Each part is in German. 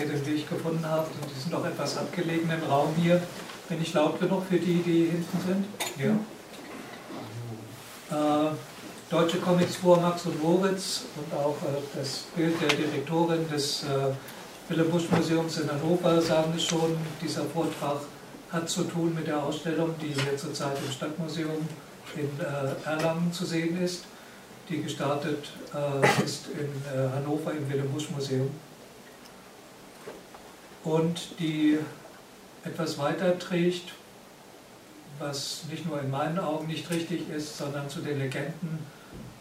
ihr den Weg gefunden habt in diesem doch etwas abgelegenen Raum hier. Bin ich laut genug für die, die hinten sind? Ja. Äh, Deutsche Comics vor Max und Moritz und auch äh, das Bild der Direktorin des äh, Willem Busch Museums in Hannover sagen es schon, dieser Vortrag hat zu tun mit der Ausstellung, die hier zurzeit im Stadtmuseum in äh, Erlangen zu sehen ist, die gestartet äh, ist in äh, Hannover im Willem Busch Museum und die etwas weiter trägt, was nicht nur in meinen Augen nicht richtig ist, sondern zu den Legenden,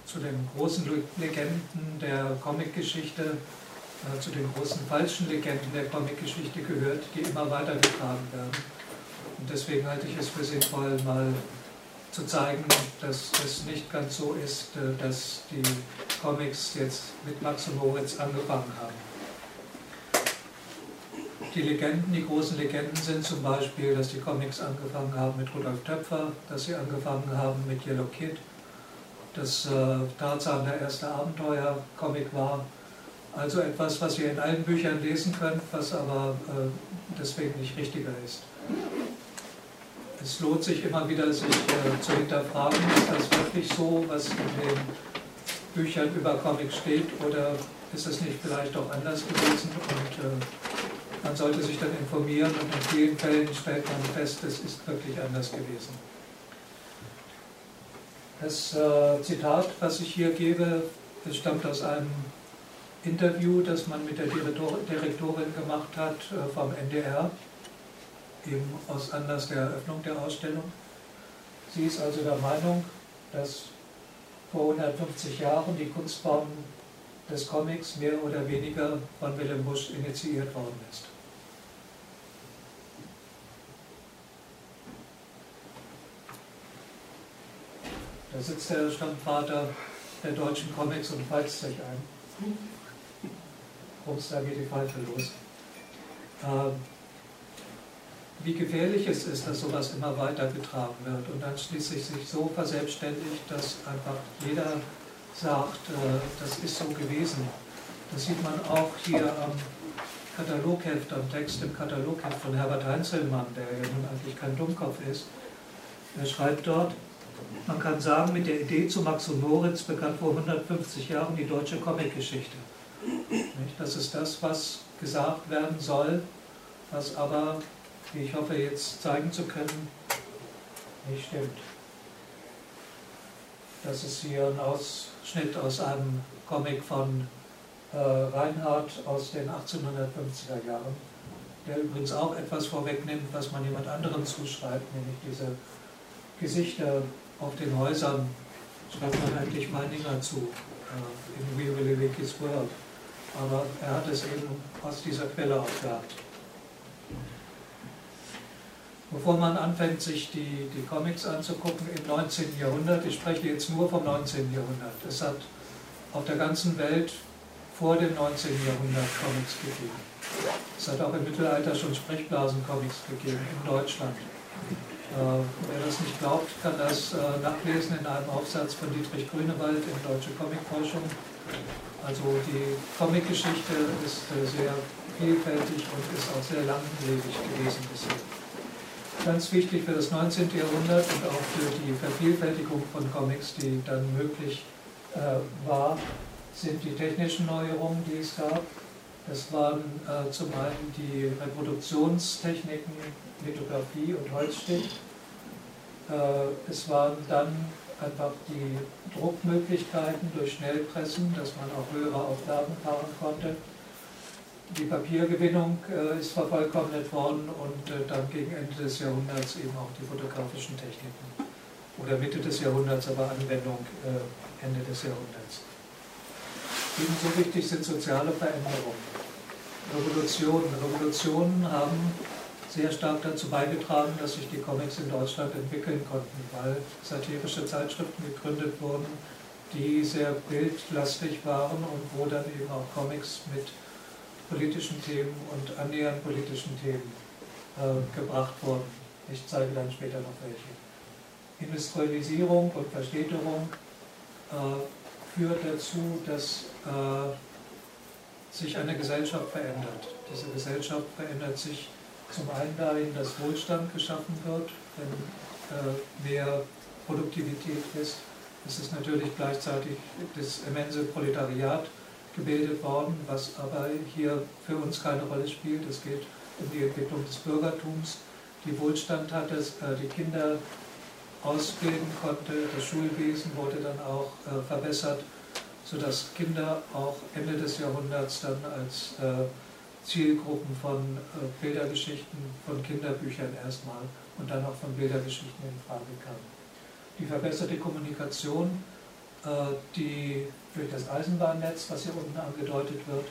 zu den großen Legenden der Comicgeschichte, äh, zu den großen falschen Legenden der Comicgeschichte gehört, die immer weitergetragen werden. Und deswegen halte ich es für sinnvoll, mal zu zeigen, dass es nicht ganz so ist, äh, dass die Comics jetzt mit Max und Moritz angefangen haben. Die Legenden, die großen Legenden sind zum Beispiel, dass die Comics angefangen haben mit Rudolf Töpfer, dass sie angefangen haben mit Yellow Kid, dass äh, Tarzan der erste Abenteuer-Comic war. Also etwas, was ihr in allen Büchern lesen könnt, was aber äh, deswegen nicht richtiger ist. Es lohnt sich immer wieder, sich äh, zu hinterfragen, ist das wirklich so, was in den Büchern über Comics steht, oder ist es nicht vielleicht auch anders gewesen? Und äh, man sollte sich dann informieren und in vielen Fällen stellt man fest, es ist wirklich anders gewesen. Das äh, Zitat, was ich hier gebe, das stammt aus einem Interview, das man mit der Direktorin gemacht hat äh, vom NDR, eben aus Anlass der Eröffnung der Ausstellung. Sie ist also der Meinung, dass vor 150 Jahren die Kunstform des Comics mehr oder weniger von Willem Busch initiiert worden ist. Da sitzt der Stammvater der deutschen Comics und pfeift sich ein. Ups, da geht die Pfeife los. Ähm, wie gefährlich es ist, dass sowas immer weiter getragen wird und dann schließlich sich so verselbstständigt, dass einfach jeder sagt, äh, das ist so gewesen. Das sieht man auch hier am Katalogheft, am Text im Katalogheft von Herbert Heinzelmann, der ja nun eigentlich kein Dummkopf ist. Er schreibt dort, man kann sagen, mit der Idee zu Max und Moritz begann vor 150 Jahren die deutsche Comicgeschichte. Das ist das, was gesagt werden soll, was aber, wie ich hoffe jetzt zeigen zu können, nicht stimmt. Das ist hier ein Ausschnitt aus einem Comic von äh, Reinhardt aus den 1850er Jahren, der übrigens auch etwas vorwegnimmt, was man jemand anderem zuschreibt, nämlich diese Gesichter auf den Häusern schreibt man eigentlich Meininger zu, äh, in We Will Live His World. Aber er hat es eben aus dieser Quelle auch gehabt. Bevor man anfängt, sich die, die Comics anzugucken im 19. Jahrhundert, ich spreche jetzt nur vom 19. Jahrhundert, es hat auf der ganzen Welt vor dem 19. Jahrhundert Comics gegeben. Es hat auch im Mittelalter schon Sprechblasen-Comics gegeben in Deutschland. Äh, wer das nicht glaubt, kann das äh, nachlesen in einem Aufsatz von Dietrich Grünewald in Deutsche Comicforschung. Also die Comicgeschichte ist äh, sehr vielfältig und ist auch sehr langlebig gewesen bisher. Ganz wichtig für das 19. Jahrhundert und auch für die Vervielfältigung von Comics, die dann möglich war, sind die technischen Neuerungen, die es gab. Das waren äh, zum einen die Reproduktionstechniken, Lithografie und Holzstift. Äh, es waren dann einfach die Druckmöglichkeiten durch Schnellpressen, dass man auch höhere Auflagen fahren konnte. Die Papiergewinnung äh, ist vervollkommnet worden und äh, dann gegen Ende des Jahrhunderts eben auch die fotografischen Techniken. Oder Mitte des Jahrhunderts, aber Anwendung äh, Ende des Jahrhunderts. Ebenso wichtig sind soziale Veränderungen. Revolutionen. Revolutionen haben sehr stark dazu beigetragen, dass sich die Comics in Deutschland entwickeln konnten, weil satirische Zeitschriften gegründet wurden, die sehr bildlastig waren und wo dann eben auch Comics mit politischen Themen und annähernd politischen Themen äh, gebracht wurden. Ich zeige dann später noch welche. Industrialisierung und Verstädterung äh, führt dazu, dass äh, sich eine Gesellschaft verändert. Diese Gesellschaft verändert sich zum einen dahin, dass Wohlstand geschaffen wird, wenn äh, mehr Produktivität ist. Es ist natürlich gleichzeitig das immense Proletariat gebildet worden, was aber hier für uns keine Rolle spielt. Es geht um die Entwicklung des Bürgertums, die Wohlstand hatte, äh, die Kinder ausbilden konnte. Das Schulwesen wurde dann auch äh, verbessert, sodass Kinder auch Ende des Jahrhunderts dann als äh, Zielgruppen von Bildergeschichten, von Kinderbüchern erstmal und dann auch von Bildergeschichten in Frage kamen. Die verbesserte Kommunikation, die durch das Eisenbahnnetz, was hier unten angedeutet wird,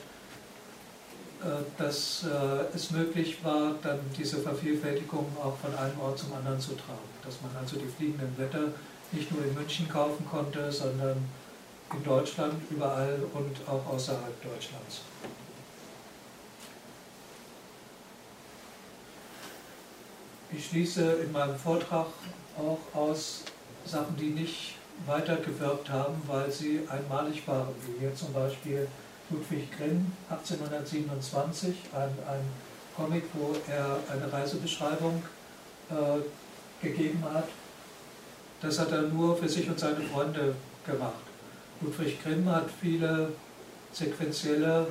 äh, dass äh, es möglich war, dann diese Vervielfältigung auch von einem Ort zum anderen zu tragen. Dass man also die fliegenden Blätter nicht nur in München kaufen konnte, sondern in Deutschland überall und auch außerhalb Deutschlands. Ich schließe in meinem Vortrag auch aus Sachen, die nicht weitergewirkt haben, weil sie einmalig waren, wie hier zum Beispiel Ludwig Grimm 1827, ein, ein Comic, wo er eine Reisebeschreibung äh, gegeben hat. Das hat er nur für sich und seine Freunde gemacht. Ludwig Grimm hat viele sequentielle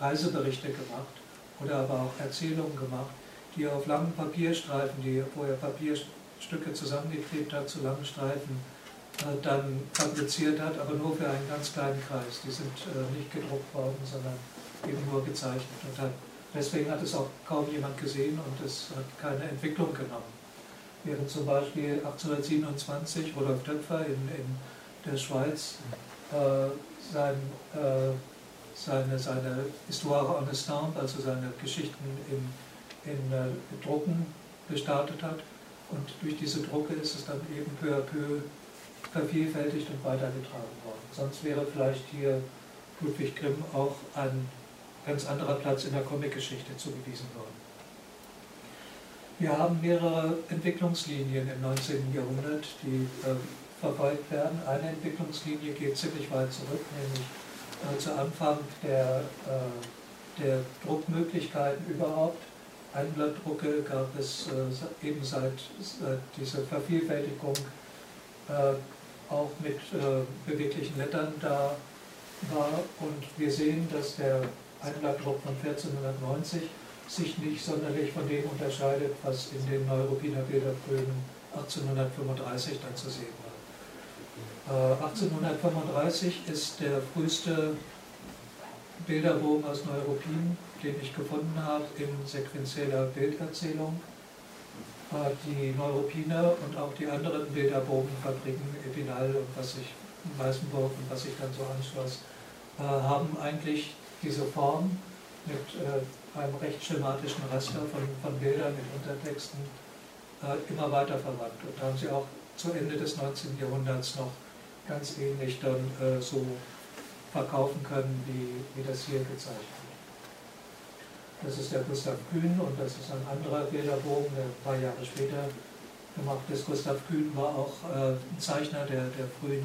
Reiseberichte gemacht oder aber auch Erzählungen gemacht, die er auf langen Papierstreifen, die, wo er Papierstücke zusammengeklebt hat zu langen Streifen, äh, dann fabriziert hat, aber nur für einen ganz kleinen Kreis. Die sind äh, nicht gedruckt worden, sondern eben nur gezeichnet. Und hat, deswegen hat es auch kaum jemand gesehen und es hat keine Entwicklung genommen. Während zum Beispiel 1827 Rudolf Töpfer in, in der Schweiz sein, äh, seine, seine Histoire en estampe, also seine Geschichten in, in äh, Drucken gestartet hat. Und durch diese Drucke ist es dann eben peu à peu vervielfältigt und weitergetragen worden. Sonst wäre vielleicht hier Ludwig Grimm auch ein ganz anderer Platz in der Comicgeschichte zugewiesen worden. Wir haben mehrere Entwicklungslinien im 19. Jahrhundert, die äh, verfolgt werden. Eine Entwicklungslinie geht ziemlich weit zurück, nämlich äh, zu Anfang der, äh, der Druckmöglichkeiten überhaupt. Einblattdrucke gab es äh, eben seit, seit dieser Vervielfältigung äh, auch mit äh, beweglichen Lettern da war. Und wir sehen, dass der Einblattdruck von 1490 sich nicht sonderlich von dem unterscheidet, was in den Neuruppiner Bilderpröben 1835 dann zu sehen 1835 ist der früheste Bilderbogen aus Neuruppin, den ich gefunden habe in sequenzieller Bilderzählung die Neuruppiner und auch die anderen Bilderbogenfabriken, Epinal und was sich Weißenburg und was sich dann so anschloss, äh, haben eigentlich diese Form mit äh, einem recht schematischen Raster von, von Bildern mit Untertexten äh, immer weiter verwandt. Und da haben sie auch zu Ende des 19. Jahrhunderts noch ganz ähnlich dann so verkaufen können, wie, wie das hier gezeichnet wird. Das ist der Gustav Kühn und das ist ein anderer Bilderbogen, der ein paar Jahre später gemacht ist. Gustav Kühn war auch äh, ein Zeichner der, der frühen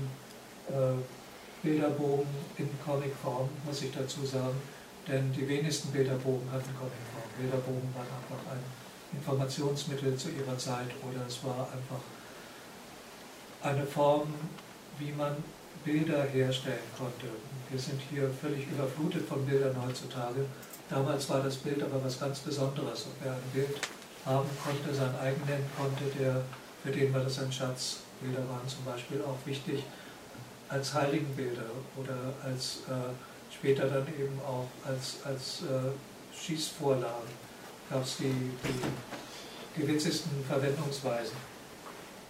äh, Bilderbogen in Comicform, muss ich dazu sagen. Denn die wenigsten Bilderbogen hatten Comicform. Bilderbogen waren einfach ein Informationsmittel zu ihrer Zeit oder es war einfach eine Form, wie man Bilder herstellen konnte. Wir sind hier völlig überflutet von Bildern heutzutage Damals war das Bild aber was ganz Besonderes. Und wer ein Bild haben konnte, sein eigen nennen konnte, der, für den war das ein Schatz. Bilder waren zum Beispiel auch wichtig als Heiligenbilder oder als äh, später dann eben auch als, als äh, Schießvorlagen gab es die, die gewitzesten Verwendungsweisen.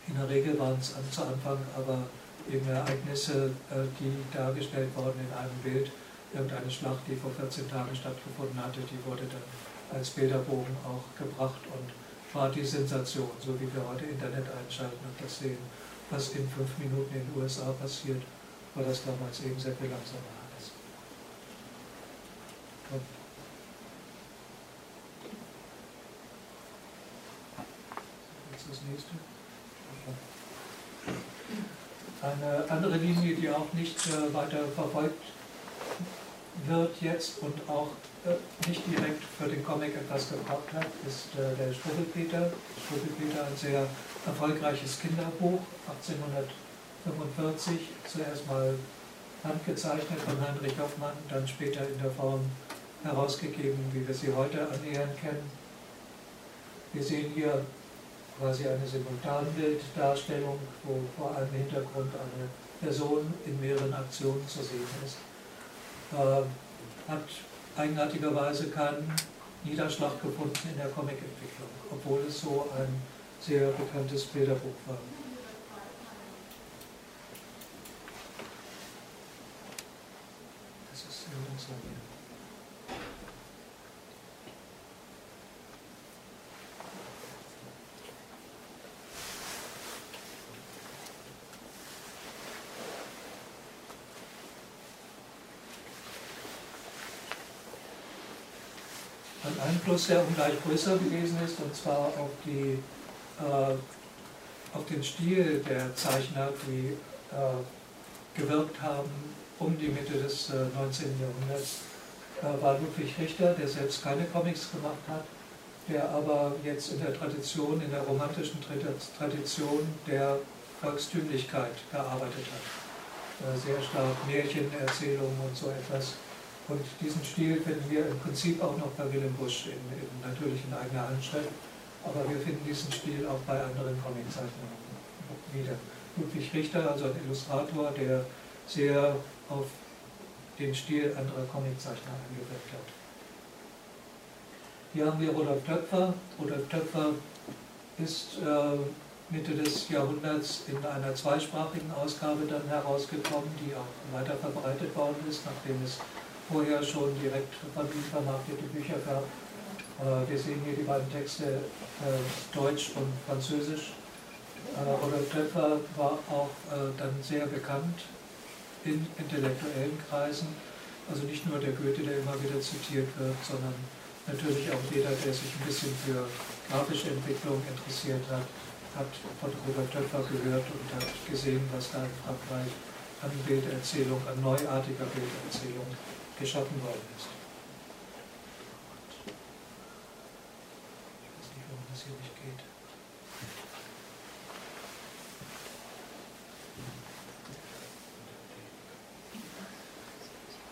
In der Regel waren es zu Anfang aber eben Ereignisse, äh, die dargestellt wurden in einem Bild, irgendeine Schlacht, die vor 14 Tagen stattgefunden hatte, die wurde dann als Bilderbogen auch gebracht und war die Sensation, so wie wir heute Internet einschalten und das sehen, was in fünf Minuten in den USA passiert, war das damals eben sehr viel langsamer alles. Jetzt das nächste. Eine andere Linie, die auch nicht äh, weiter verfolgt wird jetzt und auch äh, nicht direkt für den Comic etwas gebraucht hat, ist äh, der Struwwelpeter. Struwwelpeter, ein sehr erfolgreiches Kinderbuch, 1845, zuerst mal handgezeichnet von Heinrich Hoffmann, dann später in der Form herausgegeben, wie wir sie heute annähernd kennen. Wir sehen hier quasi eine Simultanbilddarstellung, wo vor im Hintergrund eine Person in mehreren Aktionen zu sehen ist. Äh, hat eigenartigerweise keinen Niederschlag gefunden in der Comicentwicklung, obwohl es so ein sehr bekanntes Bilderbuch war. Das ist sehr langsam hier. ein Einfluss, der ungleich größer gewesen ist, und zwar auf, die, äh, auf den Stil der Zeichner, die äh, gewirkt haben um die Mitte des äh, 19. Jahrhunderts, äh, war Ludwig Richter, der selbst keine Comics gemacht hat, der aber jetzt in der Tradition, in der romantischen Tradition der Volkstümlichkeit gearbeitet hat. Äh, sehr stark Märchenerzählungen und so etwas und diesen Stil finden wir im Prinzip auch noch bei Willem Busch, in, in, natürlich in eigener Handschrift, aber wir finden diesen Stil auch bei anderen Comiczeichnern wieder. Ludwig Richter, also ein Illustrator, der sehr auf den Stil anderer Comiczeichner eingewirkt hat. Hier haben wir Rudolf Töpfer. Rudolf Töpfer ist äh, Mitte des Jahrhunderts in einer zweisprachigen Ausgabe dann herausgekommen, die auch weiter verbreitet worden ist, nachdem es vorher schon direkt von ihm vermarktete Bücher gab. Äh, wir sehen hier die beiden Texte äh, Deutsch und Französisch. Äh, Rudolf Töpfer war auch dann sehr bekannt in intellektuellen Kreisen. Also nicht nur der Goethe, der immer wieder zitiert wird, sondern natürlich auch jeder, der sich ein bisschen für grafische Entwicklung interessiert hat, hat von Rudolf Töpfer gehört und hat gesehen, was da in Frankreich an Bilderzählung, an neuartiger Bilderzählung geschaffen worden ist. Ich weiß nicht, warum das hier nicht geht.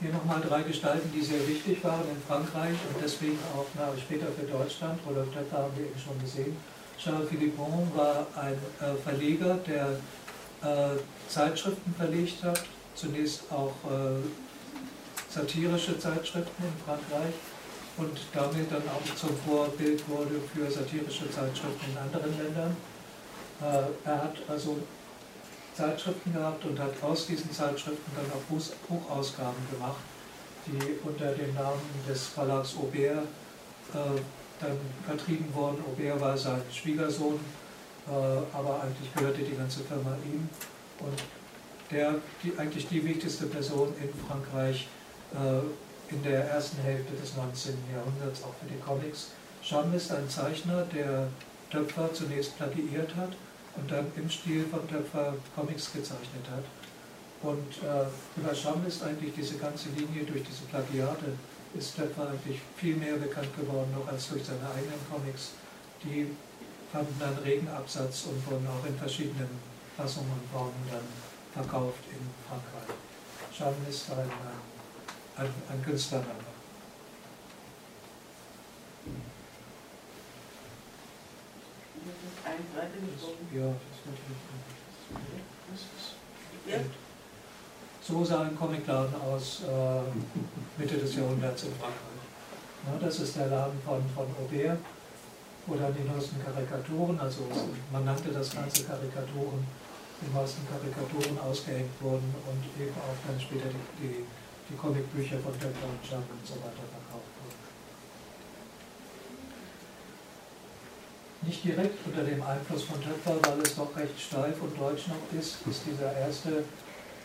Hier nochmal drei Gestalten, die sehr wichtig waren in Frankreich und deswegen auch na, später für Deutschland. Rudolf Töpfer haben wir eben schon gesehen. Charles Philippon war ein äh, Verleger, der äh, Zeitschriften verlegt hat, zunächst auch äh, satirische Zeitschriften in Frankreich und damit dann auch zum Vorbild wurde für satirische Zeitschriften in anderen Ländern. Äh, er hat also Zeitschriften gehabt und hat aus diesen Zeitschriften dann auch Buchausgaben gemacht, die unter dem Namen des Verlags Aubert äh, dann vertrieben wurden. Aubert war sein Schwiegersohn, äh, aber eigentlich gehörte die ganze Firma ihm. Und der, die, eigentlich die wichtigste Person in Frankreich in der ersten Hälfte des 19. Jahrhunderts auch für die Comics. Scham ist ein Zeichner, der Töpfer zunächst plagiiert hat und dann im Stil von Töpfer Comics gezeichnet hat. Und äh, über Scham ist eigentlich diese ganze Linie durch diese Plagiate ist Töpfer eigentlich viel mehr bekannt geworden, noch als durch seine eigenen Comics. Die fanden dann regen Absatz und wurden auch in verschiedenen Fassungen und Formen dann verkauft in Frankreich. Scham ist ein ein, ein Künstlername. Ja, das. So sah ein Comicladen aus äh, Mitte des Jahrhunderts in Frankreich. Ja, das ist der Laden von, von Aubert, wo dann die neuesten Karikaturen, also man nannte das Ganze Karikaturen, die neuesten Karikaturen ausgehängt wurden und eben auch dann später die, die die Comicbücher von und Jump und so weiter verkauft wurden. Nicht direkt unter dem Einfluss von Töpfer, weil es doch recht steif und deutsch noch ist, ist dieser erste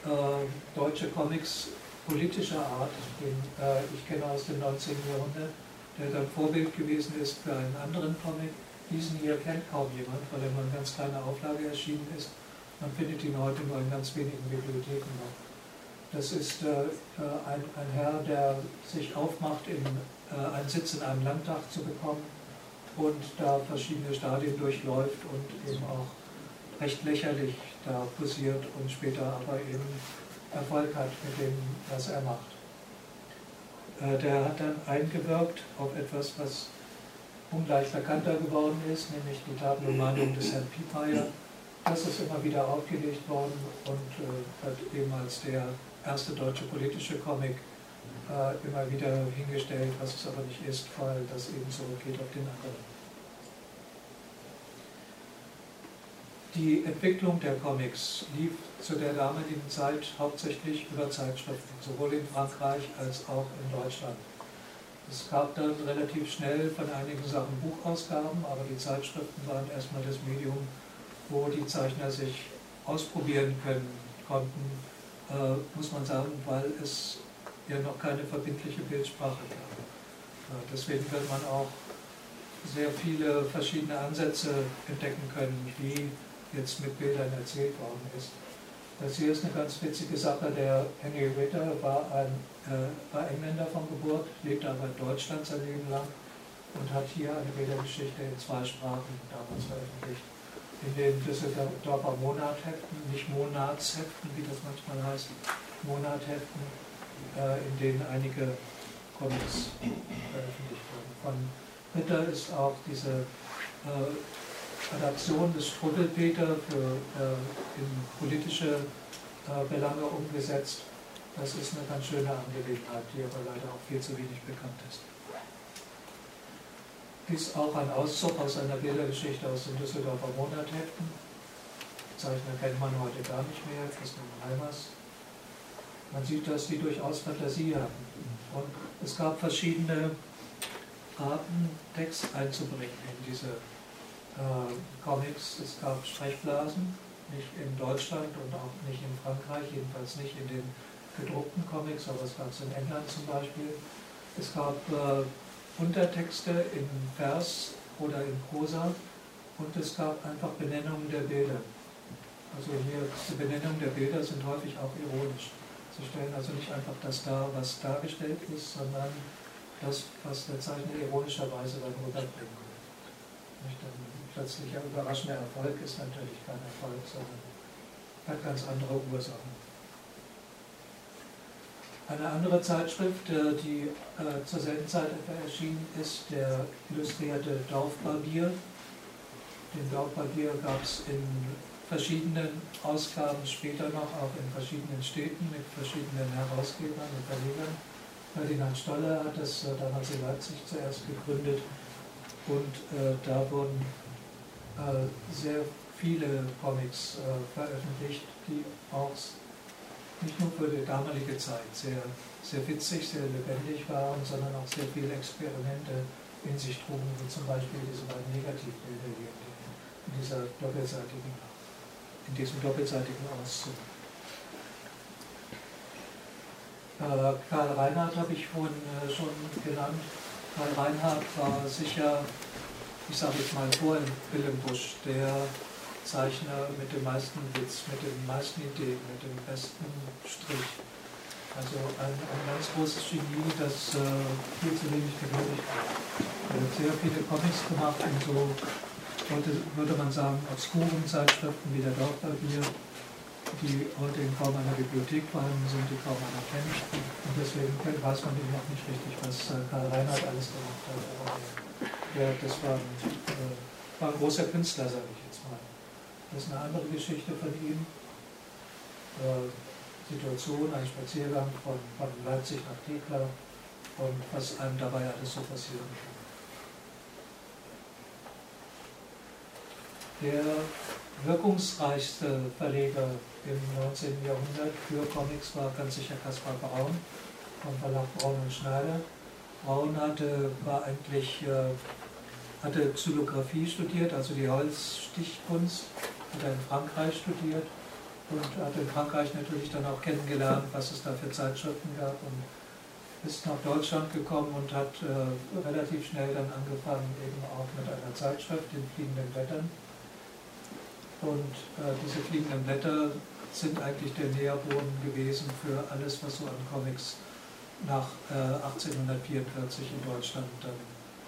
äh, deutsche Comics politischer Art, den äh, ich kenne aus dem 19. Jahrhundert, der dann Vorbild gewesen ist für einen anderen Comic. Diesen hier kennt kaum jemand, weil er nur in ganz kleiner Auflage erschienen ist. Man findet ihn heute nur in ganz wenigen Bibliotheken noch. Das ist äh, ein, ein, Herr, der sich aufmacht, in, äh, einen Sitz in einem Landtag zu bekommen und da verschiedene Stadien durchläuft und eben auch recht lächerlich da posiert und später aber eben Erfolg hat mit dem, was er macht. Äh, der hat dann eingewirkt auf etwas, was ungleich bekannter geworden ist, nämlich die Mahnungen des Herrn Piepeyer. Das ist immer wieder aufgelegt worden und äh, hat eben als der erste deutsche politische Comic äh, immer wieder hingestellt, was es aber nicht ist, weil das eben zurückgeht auf den anderen. Die Entwicklung der Comics lief zu der damaligen Zeit hauptsächlich über Zeitschriften, sowohl in Frankreich als auch in Deutschland. Es gab dann relativ schnell von einigen Sachen Buchausgaben, aber die Zeitschriften waren erstmal das Medium, wo die Zeichner sich ausprobieren können konnten, muss man sagen, weil es ja noch keine verbindliche Bildsprache gab. Äh, deswegen wird man auch sehr viele verschiedene Ansätze entdecken können, wie jetzt mit Bildern erzählt worden ist. Das hier ist eine ganz witzige Sache. Der Henry Ritter war, ein, äh, war Engländer von Geburt, lebte aber in Deutschland sein Leben lang und hat hier eine Bildergeschichte in zwei Sprachen damals veröffentlicht. In den Düsseldorfer Monatheften, nicht Monatsheften, wie das manchmal heißt, Monatheften, äh, in denen einige Comics veröffentlicht wurden. Von Ritter ist auch diese äh, Adaption des Struwwelpeter für, äh, in politische äh, Belange umgesetzt. Das ist eine ganz schöne Angelegenheit, die aber leider auch viel zu wenig bekannt ist. Dies auch ein Auszug aus einer Bildergeschichte aus den Düsseldorfer Monatheften. Zeichner kennt man heute gar nicht mehr, Christian Reimers. Man sieht, dass die durchaus Fantasie hatten. Und es gab verschiedene Arten, Text einzubringen in diese äh, Comics, es gab Sprechblasen, nicht in Deutschland und auch nicht in Frankreich, jedenfalls nicht in den gedruckten Comics, aber es gab es in England zum Beispiel. Es gab äh, Untertexte in Vers oder in Prosa und es gab einfach Benennungen der Bilder. Also hier, die Benennungen der Bilder sind häufig auch ironisch. Sie stellen also nicht einfach das dar, was dargestellt ist, sondern das, was der Zeichner ironischerweise dann rüberbringen will plötzlicher überraschender Erfolg ist natürlich kein Erfolg, sondern hat ganz andere Ursachen. Eine andere Zeitschrift, äh, die äh, zur selben Zeit etwa erschienen ist, der illustrierte Dorfbarbier. Den Dorfbarbier gab es in verschiedenen Ausgaben später noch, auch in verschiedenen Städten mit verschiedenen Herausgebern und Verlegern. Ferdinand Stoller hat das äh, damals in Leipzig zuerst gegründet und äh, da wurden äh, sehr viele Comics äh, veröffentlicht, die auch nicht nur für die damalige Zeit sehr, sehr witzig, sehr lebendig waren, sondern auch sehr viele Experimente in sich trugen, wie zum Beispiel diese beiden Negativbilder hier in dieser doppelseitigen, in diesem doppelseitigen Auszug. Äh, Karl Reinhardt habe ich vorhin äh, schon genannt. Karl Reinhardt war sicher ich sage jetzt mal vor Willem Busch, der Zeichner mit dem meisten Witz, mit den meisten Ideen, mit dem besten Strich. Also ein, ein ganz großes Genie, das äh, viel zu wenig gewürdigt wird. Er hat sehr viele Comics gemacht in so, heute würde man sagen, obskuren Zeitschriften wie der Dorfpapier, die heute in kaum einer Bibliothek vorhanden sind, die kaum einer kennt. Und deswegen weiß man eben auch nicht richtig, was äh, Karl Reinhardt alles gemacht hat ja, das war äh, war ein großer Künstler, sage ich jetzt mal. Das ist eine andere Geschichte von ihm. Äh, Situation, ein Spaziergang von, von Leipzig nach Thekla und was einem dabei alles so passieren kann. Der wirkungsreichste Verleger im 19. Jahrhundert für Comics war ganz sicher Caspar Braun vom Verlag Braun und Schneider. Braun hatte, war eigentlich äh, hatte Xylographie studiert, also die Holzstichkunst, hat er in Frankreich studiert und hat in Frankreich natürlich dann auch kennengelernt, was es da für Zeitschriften gab und ist nach Deutschland gekommen und hat äh, relativ schnell dann angefangen, eben auch mit einer Zeitschrift, den fliegenden Blättern. Und äh, diese fliegenden Blätter sind eigentlich der Nährboden gewesen für alles, was so an Comics nach äh, 1844 in Deutschland dann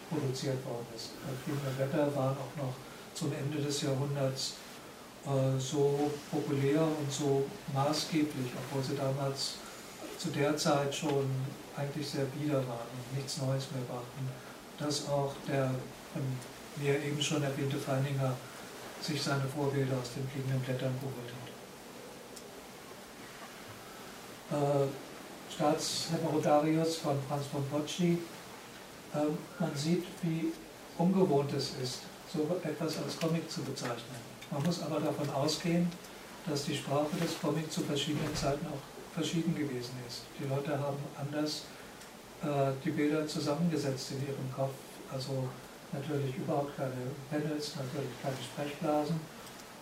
produziert worden ist. Fliegende Wetter waren auch noch zum Ende des Jahrhunderts äh, so populär und so maßgeblich, obwohl sie damals zu der Zeit schon eigentlich sehr bieder waren und nichts Neues mehr brachten, dass auch der von mir eben schon erwähnte Feininger sich seine Vorbilder aus den fliegenden Blättern geholt hat. Äh, Staatsheterodarius von Franz von Bocci. Äh, man sieht, wie ungewohnt es ist, so etwas als Comic zu bezeichnen. Man muss aber davon ausgehen, dass die Sprache des Comics zu verschiedenen Zeiten auch verschieden gewesen ist. Die Leute haben anders äh, die Bilder zusammengesetzt in ihrem Kopf. Also natürlich überhaupt keine Panels, natürlich keine Sprechblasen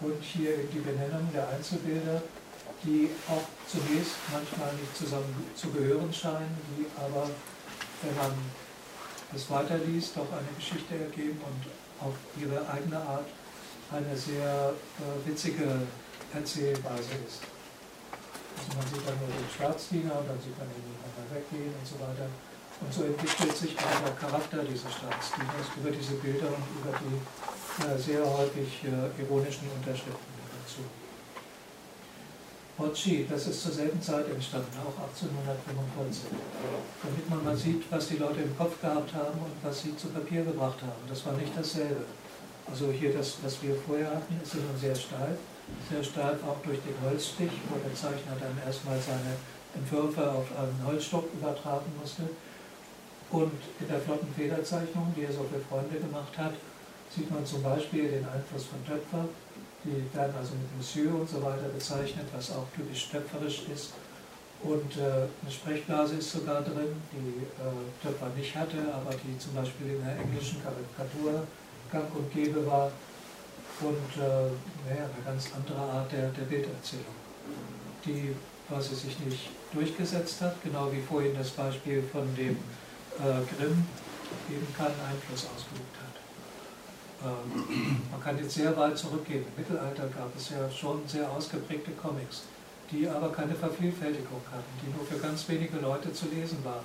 und hier die Benennung der Einzelbilder, die auch zunächst manchmal nicht zusammen zu gehören scheinen, die aber, wenn man es weiterliest, doch eine Geschichte ergeben und auf ihre eigene Art eine sehr äh, witzige Erzählweise ist. Also man sieht dann nur den Staatsdiener und dann sieht man ihn einmal weggehen und so weiter. Und so entwickelt sich auch der Charakter dieses Staatsdieners über diese Bilder und über die äh, sehr häufig äh, ironischen Unterschriften dazu. Bocci, das ist zur selben Zeit entstanden, auch 1845, damit man mal sieht, was die Leute im Kopf gehabt haben und was sie zu Papier gebracht haben. Das war nicht dasselbe. Also hier das, was wir vorher hatten, ist nun sehr steif, sehr steif auch durch den Holzstich, wo der Zeichner dann erstmal seine Entwürfe auf einen Holzstock übertragen musste. Und in der flotten Federzeichnung, die er so für Freunde gemacht hat, sieht man zum Beispiel den Einfluss von Töpfer. Die werden also mit Monsieur und so weiter bezeichnet, was auch typisch töpferisch ist. Und äh, eine Sprechblase ist sogar drin, die äh, Töpfer nicht hatte, aber die zum Beispiel in der englischen Karikatur gang und gäbe war. Und äh, naja, eine ganz andere Art der, der Bilderzählung, die quasi sich nicht durchgesetzt hat, genau wie vorhin das Beispiel von dem äh, Grimm eben keinen Einfluss ausgeübt hat. Ähm, man kann jetzt sehr weit zurückgehen. Im Mittelalter gab es ja schon sehr ausgeprägte Comics, die aber keine Vervielfältigung hatten, die nur für ganz wenige Leute zu lesen waren.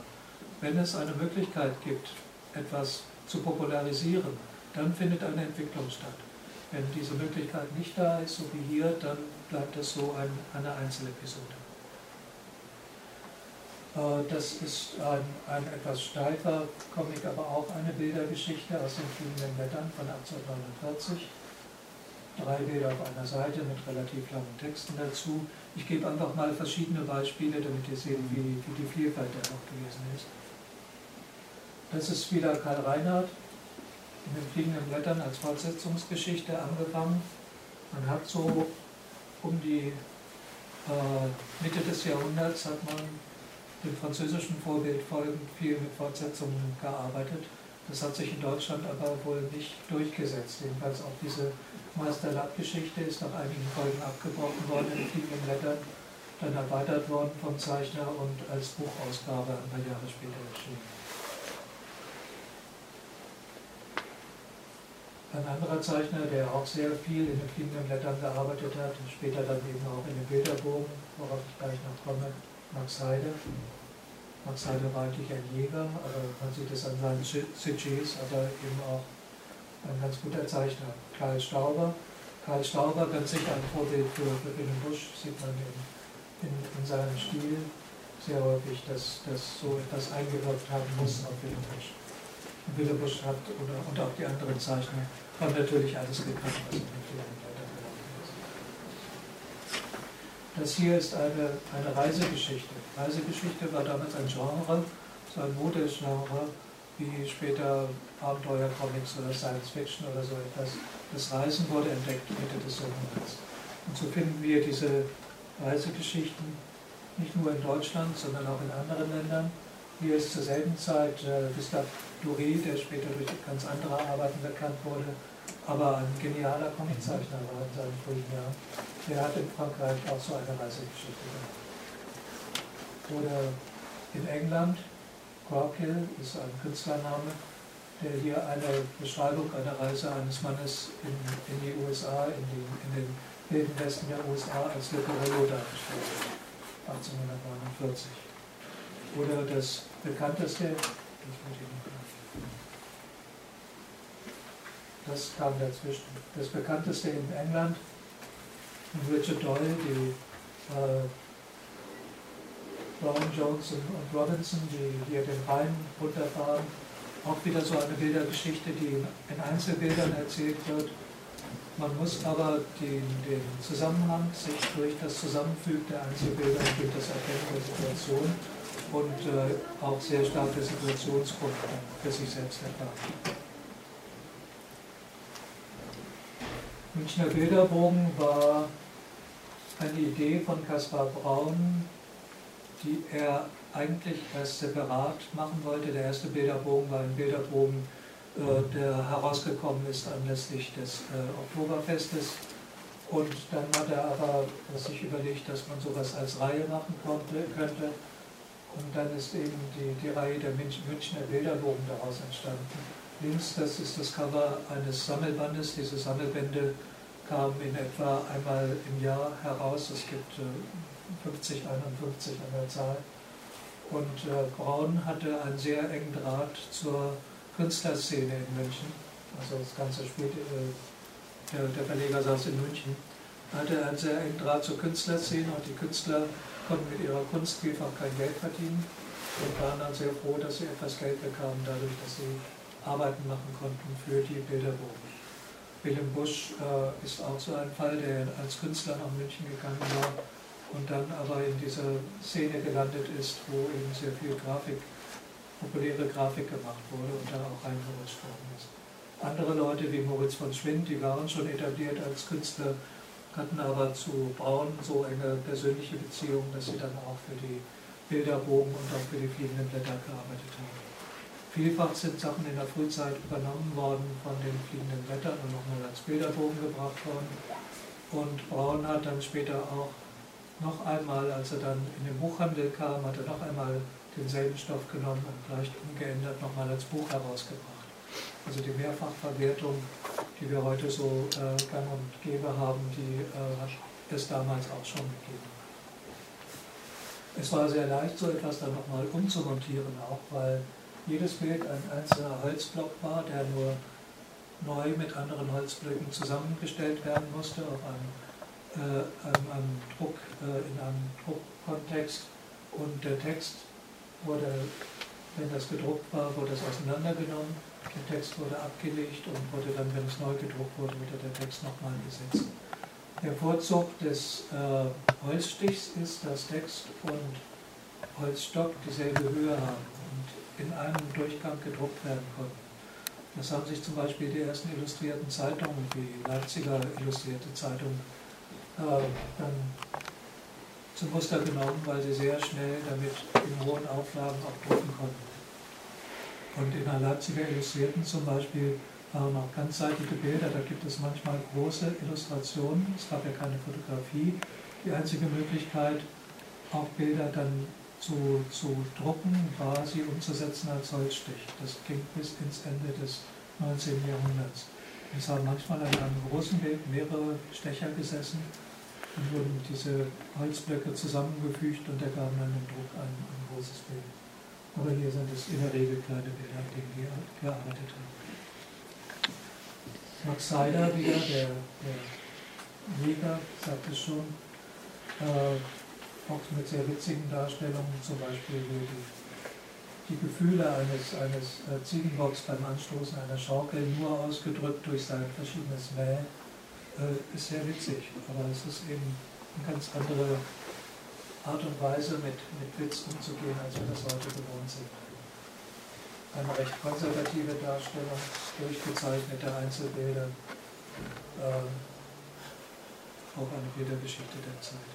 Wenn es eine Möglichkeit gibt, etwas zu popularisieren, dann findet eine Entwicklung statt. Wenn diese Möglichkeit nicht da ist, so wie hier, dann bleibt das so ein, eine Einzelepisode. Äh, das ist ein, ein, etwas steifer Comic, aber auch eine Bildergeschichte aus den fliegenden Blättern von 1849. Drei Bilder auf einer Seite mit relativ langen Texten dazu. Ich gebe einfach mal verschiedene Beispiele, damit ihr seht, wie, wie die Vielfalt der noch gewesen ist. Das ist wieder Karl Reinhardt in den fliegenden Blättern als Fortsetzungsgeschichte angefangen. Man hat so um die äh, Mitte des Jahrhunderts hat man dem französischen Vorbild folgend viel mit Fortsetzungen gearbeitet. Das hat sich in Deutschland aber wohl nicht durchgesetzt. Jedenfalls auch diese Meisterlapp-Geschichte ist nach einigen Folgen abgebrochen worden in vielen Blättern, dann erweitert worden vom Zeichner und als Buchausgabe ein paar Jahre später erschienen. Ein anderer Zeichner, der auch sehr viel in den fliegenden Blättern gearbeitet hat, später dann eben auch in den Bilderbogen, worauf ich gleich noch komme, Max Heide. Max Heide war eigentlich ein Jäger, aber man sieht es an seinen Sujets, aber eben auch ein ganz guter Zeichner. Karl Stauber. Karl Stauber, ganz sicher ein Vorbild für, für Willem Busch, sieht man in, in, in seinem Stil sehr häufig, dass, dass so etwas eingewirkt haben muss auf Willem Busch. Und Willem Busch hat, oder, und auch die anderen Zeichner, haben natürlich alles gekannt, was in den Das hier ist eine, eine Reisegeschichte. Reisegeschichte war damals ein Genre, so ein Modegenre, wie später Abenteuercomics oder Science Fiction oder so etwas. Das Reisen wurde entdeckt Mitte des Jahrhunderts. Und so finden wir diese Reisegeschichten nicht nur in Deutschland, sondern auch in anderen Ländern. Hier ist zur selben Zeit äh, Gustave Doré, der später durch ganz andere Arbeiten bekannt wurde, aber ein genialer Comiczeichner war in seinen frühen Jahren. Der hat in Frankreich auch so eine Reisegeschichte gemacht. Oder in England, Corkill ist ein Künstlername, der hier eine Beschreibung einer Reise eines Mannes in, in die USA, in, die, in den im Westen der USA als Leporello dargestellt wird, 1849. Oder das bekannteste, das kam dazwischen, das bekannteste in England, Richard Doyle, die äh, Brown, Jones und, Robinson, die hier den Rhein runterfahren. Auch wieder so eine Bildergeschichte, die in Einzelbildern erzählt wird. Man muss aber den, den Zusammenhang sich durch das Zusammenfügen der Einzelbilder und durch das Erkennen der Situation und äh, auch sehr starke Situationsgrund für sich selbst erfahren. Münchner Bilderbogen war eine Idee von Caspar Braun, die er eigentlich erst separat machen wollte. Der erste Bilderbogen war ein Bilderbogen, äh, der herausgekommen ist anlässlich des äh, Oktoberfestes. Und dann hat er aber sich überlegt, dass man sowas als Reihe machen konnte, könnte. Und dann ist eben die, die Reihe der Münchner Bilderbogen daraus entstanden. Links, das ist das Cover eines Sammelbandes. Diese Sammelbände kamen in etwa einmal im Jahr heraus. Es gibt äh, 50, 51 an der Zahl. Und äh, Braun hatte einen sehr engen Draht zur Künstlerszene in München. Also das Ganze spielt, äh, der, Verleger saß in München. Hatte einen sehr engen Draht zur Künstlerszene und die Künstler konnten mit ihrer Kunst vielfach kein Geld verdienen und waren dann sehr froh, dass sie etwas Geld bekamen, dadurch, dass sie Arbeiten machen konnten für die Bilderbogen. Willem Busch äh, ist auch so ein Fall, der als Künstler nach München gegangen war und dann aber in dieser Szene gelandet ist, wo eben sehr viel Grafik, populäre Grafik gemacht wurde und da auch reingerutscht worden ist. Andere Leute wie Moritz von Schwind, die waren schon etabliert als Künstler, hatten aber zu Braun so eine persönliche Beziehung, dass sie dann auch für die Bilderbogen und auch für die fliegenden Blätter gearbeitet haben. Vielfach sind Sachen in der Frühzeit übernommen worden von den fliegenden Blättern und nochmal als Bilderbogen gebracht worden. Und Braun hat dann später auch noch einmal, als er dann in den Buchhandel kam, hat er noch einmal denselben Stoff genommen und leicht umgeändert nochmal als Buch herausgebracht. Also die Mehrfachverwertung, die wir heute so äh, gang und gäbe haben, die äh, es damals auch schon gegeben Es war sehr leicht, so etwas dann nochmal umzumontieren, auch weil jedes Bild ein einzelner Holzblock war, der nur neu mit anderen Holzblöcken zusammengestellt werden musste auf einem äh, einem, Druck, äh, in einem Druckkontext. Und der Text wurde, wenn das gedruckt war, wurde es auseinandergenommen, der Text wurde abgelegt und wurde dann, wenn es neu gedruckt wurde, wieder der Text nochmal gesetzt. Der Vorzug des äh, Holzstichs ist, dass Text und Holzstock dieselbe Höhe haben in einem Durchgang gedruckt werden konnten. Das haben sich zum Beispiel die ersten illustrierten Zeitungen, wie Leipziger Illustrierte Zeitung, äh, dann zum Muster genommen, weil sie sehr schnell damit in hohen Auflagen auch drucken konnten. Und in der Leipziger Illustrierten zum Beispiel waren auch ganzseitige Bilder, da gibt es manchmal große Illustrationen, es gab ja keine Fotografie. Die einzige Möglichkeit, auch Bilder dann zu, zu drucken, sie umzusetzen als Holzstich. Das ging bis ins Ende des 19. Jahrhunderts. Es haben manchmal an einem großen Bild mehrere Stecher gesessen dann wurden diese Holzblöcke zusammengefügt und ergaben dann im Druck ein, ein großes Bild. Aber hier sind es in der Regel kleine Bilder, an denen wir gearbeitet haben. Max Seiler wieder, der, der Jäger, sagt es schon, äh, auch mit sehr witzigen Darstellungen, zum Beispiel die, die Gefühle eines, eines äh, Ziegenbocks beim Anstoßen einer Schaukel nur ausgedrückt durch sein verschiedenes Mähen äh, ist sehr witzig, aber es ist eben eine ganz andere Art und Weise, mit, mit Witz umzugehen, als wir das heute gewohnt sind. Eine recht konservative Darstellung, durchgezeichnete Einzelbilder, äh, auch eine Bildergeschichte der Zeit.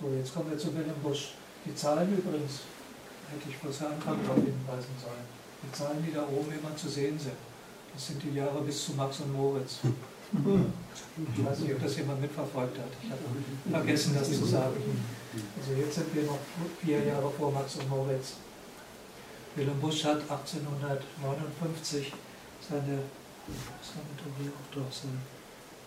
So, jetzt kommen wir zu Wilhelm Busch. Die Zahlen übrigens, hätte ich bloß am Anfang darauf hinweisen sollen, die Zahlen, die da oben immer zu sehen sind, das sind die Jahre bis zu Max und Moritz. Ich weiß nicht, ob das jemand mitverfolgt hat. Ich habe vergessen, das zu sagen. Also jetzt sind wir noch vier Jahre vor Max und Moritz. Willem Busch hat 1859 seine,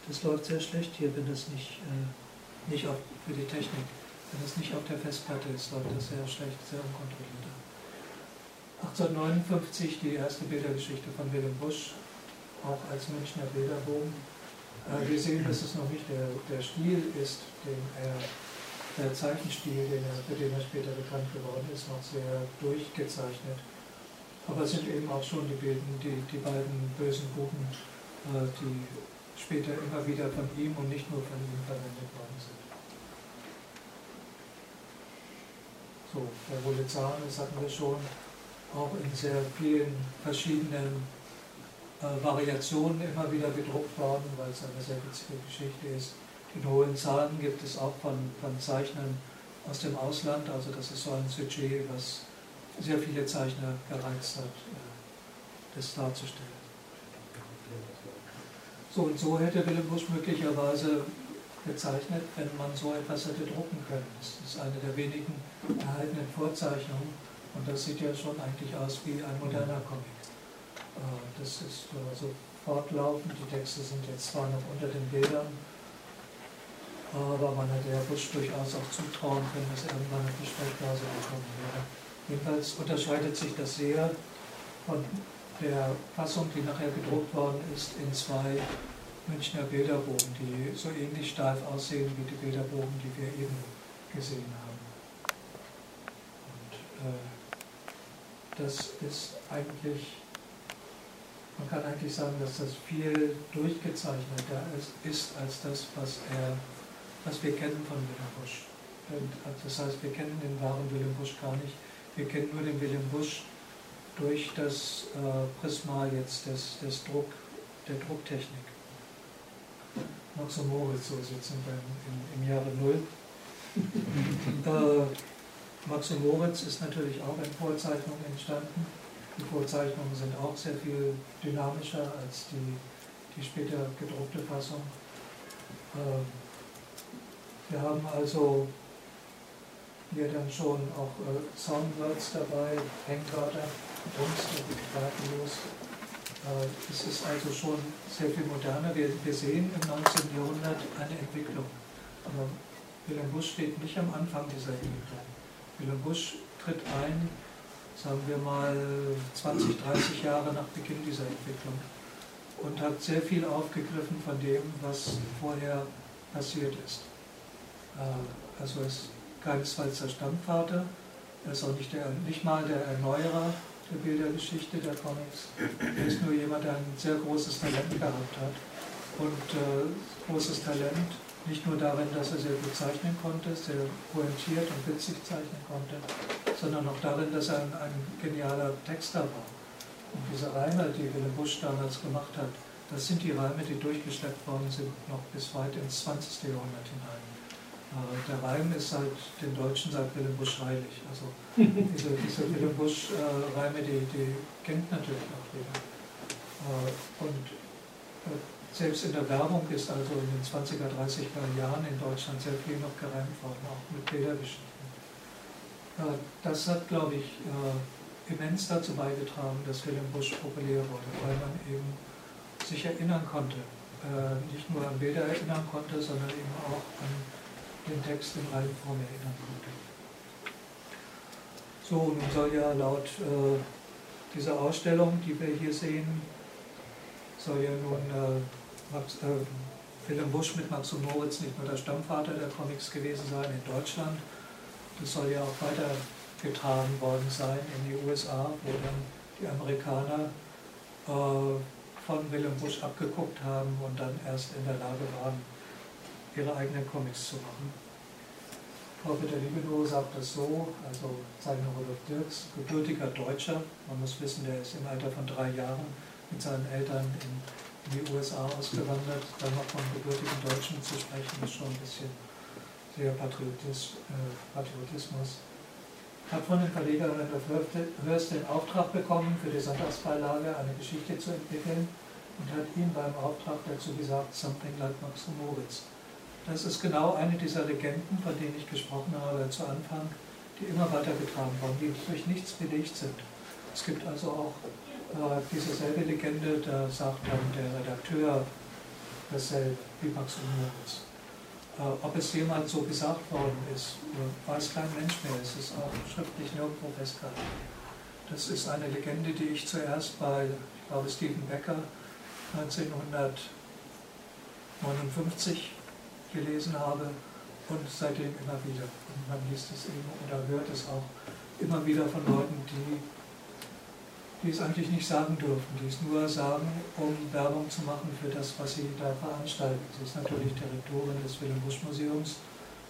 das läuft sehr schlecht hier, wenn das nicht, äh, nicht auf, für die Technik, wenn das nicht auf der Festplatte ist, läuft das sehr schlecht, sehr unkontrolliert. 1859 die erste Bildergeschichte von Willem Busch, auch als Münchner Bilderbogen. Äh, wir sehen, dass es noch nicht der, der Stil ist, den er, der Zeichenstil, den er, für den er später bekannt geworden ist, noch sehr durchgezeichnet. Aber es sind eben auch schon die, Bilden, die, die beiden bösen Buben, äh, die später immer wieder von ihm und nicht nur von ihm verwendet worden sind. So, der Wolezan, das hatten wir schon, auch in sehr vielen verschiedenen äh, Variationen immer wieder gedruckt worden, weil es eine sehr witzige Geschichte ist. Den hohen Zahlen gibt es auch von, von Zeichnern aus dem Ausland, also das ist so ein Sujet, was sehr viele Zeichner gereizt hat, äh, das darzustellen. So und so hätte Willem Busch möglicherweise gezeichnet, wenn man so etwas hätte drucken können. Das ist eine der wenigen erhaltenen Vorzeichnungen und das sieht ja schon eigentlich aus wie ein moderner Comic. Äh, das ist also fortlaufend, die Texte sind jetzt zwar noch unter den Bildern, aber man hätte ja Busch durchaus auch zutrauen können, dass er irgendwann eine Sprechblase bekommen wäre. Jedenfalls unterscheidet sich das sehr von der Fassung, die nachher gedruckt worden ist, in zwei Münchner Bilderbogen, die so ähnlich steif aussehen wie die Bilderbogen, die wir eben gesehen haben. Und äh, das ist eigentlich, man kann eigentlich sagen, dass das viel durchgezeichneter ist als das, was, er, was wir kennen von Willem Busch. Das heißt, wir kennen den wahren Willem Busch gar nicht. Wir kennen nur den Willem Busch durch das äh, Prisma jetzt des, des Druck, der Drucktechnik. Max und Moritz, so sitzen wir im, im Jahre Null. äh, Max und Moritz ist natürlich auch in Vorzeichnungen entstanden. Die Vorzeichnungen sind auch sehr viel dynamischer als die, die später gedruckte Fassung. Äh, wir haben also hier dann schon auch äh, Soundwords dabei, Hangwörter, Kunst und Fraglos. Äh, es ist also schon sehr viel moderner. Wir, wir sehen im 19. Jahrhundert eine Entwicklung. Aber Wilhelm Busch steht nicht am Anfang dieser Entwicklung. Wilhelm Busch tritt ein, sagen wir mal 20, 30 Jahre nach Beginn dieser Entwicklung und hat sehr viel aufgegriffen von dem, was vorher passiert ist. Äh, also es keinesfalls der Stammvater, er ist auch nicht, der, nicht mal der Erneuerer der Bildergeschichte der Comics. Er ist nur jemand, der ein sehr großes Talent gehabt hat. Und äh, großes Talent nicht nur darin, dass er sehr gut zeichnen konnte, sehr pointiert und witzig zeichnen konnte, sondern auch darin, dass er ein, ein genialer Texter war. Und diese Reime, die Willem Busch damals gemacht hat, das sind die Reime, die durchgeschleppt worden sind, noch bis weit ins 20. Jahrhundert hinein. Der Reim ist seit den Deutschen seit Willem Busch heilig. Also diese, diese Willem Busch äh, die, die kennt natürlich auch jeder. Äh, und äh, selbst in der Werbung ist also in den 20er, 30er Jahren in Deutschland sehr viel noch gereimt worden, auch mit Bildergeschichten. Das hat, glaube ich, immens dazu beigetragen, dass Willem Busch populär wurde, weil man eben sich erinnern konnte. nicht nur an Bilder erinnern konnte, sondern eben auch an den Text in Reihenform erinnern konnte. So, nun soll ja laut äh, dieser Ausstellung, die wir hier sehen, soll ja nun äh, Max, äh, Wilhelm Busch mit Max und Moritz nicht nur der Stammvater der Comics gewesen sein in Deutschland, das soll ja auch weitergetragen worden sein in die USA, wo dann die Amerikaner äh, von Wilhelm Busch abgeguckt haben und dann erst in der Lage waren, ihre eigenen Comics zu machen. Frau Peter sagt das so, also Zeichner Rudolf Dirks, gebürtiger Deutscher, man muss wissen, der ist im Alter von drei Jahren mit seinen Eltern in, in die USA ausgewandert, dann noch von gebürtigen Deutschen zu sprechen, ist schon ein bisschen sehr Patriotis, äh, Patriotismus. Hat von dem Verleger Randolph Hörst den Auftrag bekommen, für die Sonntagsbeilage eine Geschichte zu entwickeln und hat ihm beim Auftrag dazu gesagt, something like Max Moritz. Das ist genau eine dieser Legenden, von denen ich gesprochen habe zu Anfang, die immer weitergetragen worden, die durch nichts belegt sind. Es gibt also auch äh, diese selbe Legende, da sagt dann der Redakteur dasselbe wie Max Moritz. Äh, ob es jemand so gesagt worden ist, äh, weiß kein Mensch mehr. Es ist auch schriftlich nirgendwo festgehalten. Das ist eine Legende, die ich zuerst bei, ich glaube, Stephen Becker 1959 gelesen habe und seitdem immer wieder. Und man liest es eben oder hört es auch immer wieder von Leuten, die, die es eigentlich nicht sagen dürfen, die es nur sagen, um Werbung zu machen für das, was sie da veranstalten. Sie ist natürlich Direktorin des Willem Busch Museums,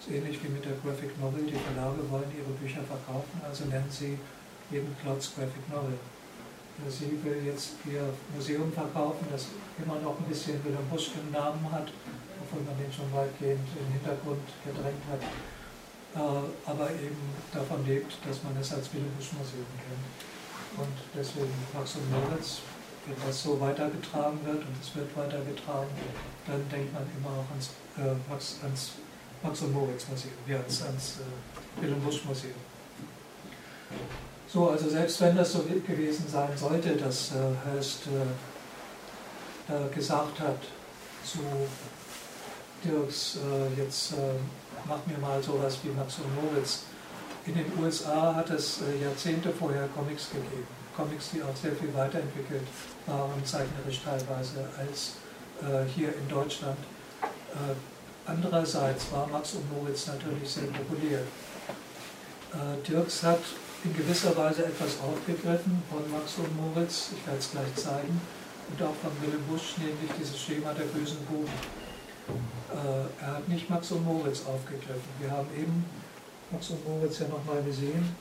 ist ähnlich wie mit der Graphic Novel. Die Verlage wollen ihre Bücher verkaufen, also nennen sie jeden Klotz Graphic Novel. Sie will jetzt ihr Museum verkaufen, das immer noch ein bisschen Willem Busch im Namen hat, obwohl man den schon weitgehend im Hintergrund gedrängt hat, äh, aber eben davon lebt, dass man es als Willem Busch Museum kennt. Und deswegen Max und Moritz, wenn das so weitergetragen wird und es wird weitergetragen, dann denkt man immer auch ans, äh, Max, ans Max und Moritz Museum, ja, ans, ans äh, Willem Busch Museum. So, also selbst wenn das so gewesen sein sollte, dass äh, Hearst äh, gesagt hat zu Dirks, äh, jetzt äh, mach mir mal sowas wie Max und Moritz. In den USA hat es äh, Jahrzehnte vorher Comics gegeben. Comics, die auch sehr viel weiterentwickelt waren, zeichnerisch teilweise, als hier in Deutschland. andererseits war Max und Moritz natürlich sehr populär. Dirks hat in gewisser Weise etwas aufgegriffen von Max und Moritz, ich werde es gleich zeigen, und auch von Willem Busch, nämlich dieses Schema der bösen Buben. Äh, er hat nicht Max und Moritz aufgegriffen. Wir haben eben Max und Moritz ja nochmal gesehen.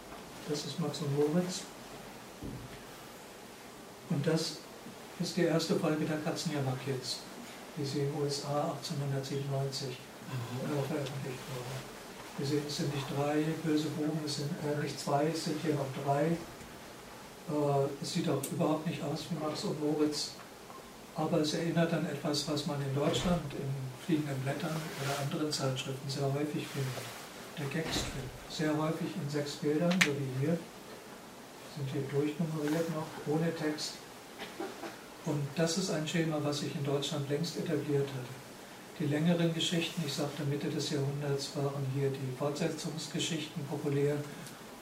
Das ist Max und Moritz. Und das ist die erste Folge der Katzenjammer Kids, wie sie in den USA 1897 äh, veröffentlicht wurde. Wir sehen, es sind nicht drei böse Buben, es sind äh, nicht zwei, es sind hier noch drei. Äh, es sieht auch überhaupt nicht aus wie Max und Moritz, aber es erinnert an etwas, was man in Deutschland in fliegenden Blättern oder anderen Zeitschriften sehr häufig findet. Der Gagstrip, sehr häufig in sechs Bildern, so wie hier, sind hier durchnummeriert noch, ohne Text. Und das ist ein Schema, was sich in Deutschland längst etabliert hat. Die längeren Geschichten, ich sagte Mitte des Jahrhunderts, waren hier die Fortsetzungsgeschichten populär.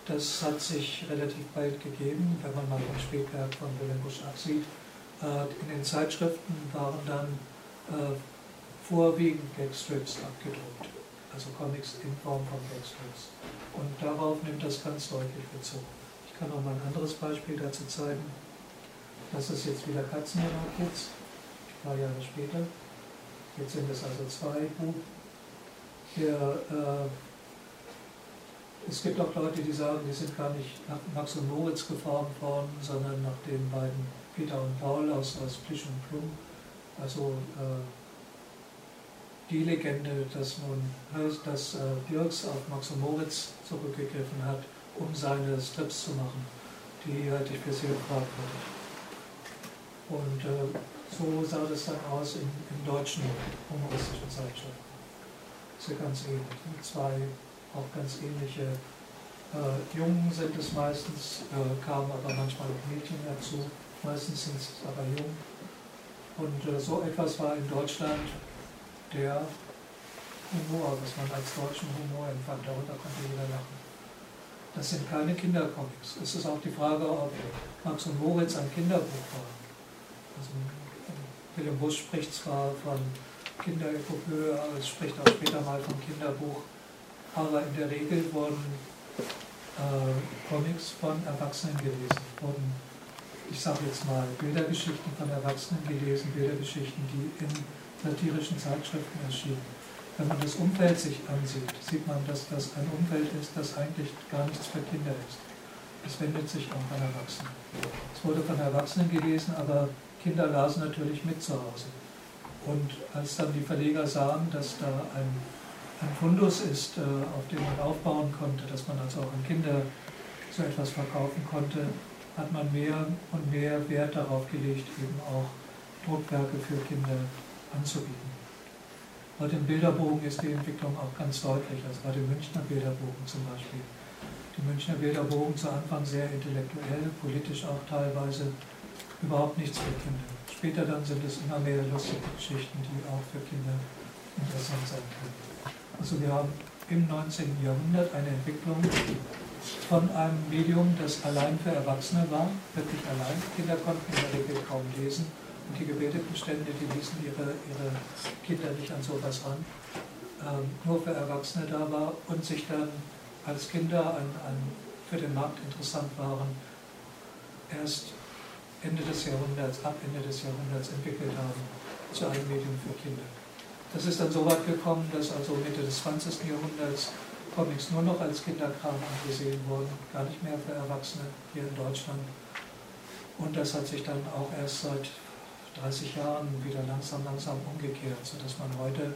Das hat sich relativ bald gegeben, wenn man mal ein Spätwerk von Wilhelm Busch absieht. Äh, in den Zeitschriften waren dann äh, vorwiegend Gagstrips abgedruckt, also Comics in Form von Gagstrips. Und darauf nimmt das ganz deutlich Bezug. Ich kann auch mal ein anderes Beispiel dazu zeigen. Das ist jetzt wieder Katzenjäger Kids, ein paar Jahre später. Jetzt sind es also zwei Buch. Der, äh, es gibt auch Leute, die sagen, die sind gar nicht nach Max und Moritz geformt worden, sondern nach den beiden Peter und Paul aus, aus Plisch und Plum. Also äh, die Legende, dass nun dass äh, Björks auf Max und Moritz zurückgegriffen hat, um seine Strips zu machen, die halte ich sehr fragwürdig. Und äh, so sah das dann aus in, in deutschen humoristischen Zeitschriften. Das ist ja ganz ähnlich. Ne? Zwei auch ganz ähnliche äh, Jungen sind es meistens, äh, kamen aber manchmal auch Mädchen dazu. Meistens sind es aber jung. Und äh, so etwas war in Deutschland der Humor, was man als deutschen Humor empfand. Darunter konnte jeder lachen. Das sind keine Kindercomics. Es ist auch die Frage, ob Max und Moritz ein Kinderbuch war. Also Wilhelm Busch spricht zwar von Kinderepopöe, aber es spricht auch später mal vom Kinderbuch, aber in der Regel wurden äh, Comics von Erwachsenen gelesen, wurden, ich sage jetzt mal, Bildergeschichten von Erwachsenen gelesen, Bildergeschichten, die in satirischen Zeitschriften erschienen. Wenn man das Umfeld sich ansieht, sieht man, dass das ein Umfeld ist, das eigentlich gar nichts für Kinder ist. Es wendet sich auch an Erwachsene. Es wurde von Erwachsenen gelesen, aber Kinder lasen natürlich mit zu Hause. Und als dann die Verleger sahen, dass da ein, ein Fundus ist, äh, auf dem man aufbauen konnte, dass man also auch an Kinder so etwas verkaufen konnte, hat man mehr und mehr Wert darauf gelegt, eben auch Druckwerke für Kinder anzubieten. Bei dem Bilderbogen ist die Entwicklung auch ganz deutlich, also bei dem Münchner Bilderbogen zum Beispiel. die Münchner Bilderbogen zu Anfang sehr intellektuell, politisch auch teilweise überhaupt nichts für Kinder. Später dann sind es immer mehr lustige Geschichten, die auch für Kinder interessant sein können. Also wir haben im 19. Jahrhundert eine Entwicklung von einem Medium, das allein für Erwachsene war, wirklich allein. Kinder konnten in der Regel kaum lesen und die gebildeten Stände, die ließen ihre, ihre Kinder nicht an sowas ran, ähm, nur für Erwachsene da war und sich dann als Kinder an, an, für den Markt interessant waren, erst Ende des Jahrhunderts, ab Ende des Jahrhunderts entwickelt haben zu einem Medium für Kinder. Das ist dann so weit gekommen, dass also Mitte des 20. Jahrhunderts Comics nur noch als Kinderkram angesehen wurden, gar nicht mehr für Erwachsene hier in Deutschland. Und das hat sich dann auch erst seit 30 Jahren wieder langsam, langsam umgekehrt, sodass man heute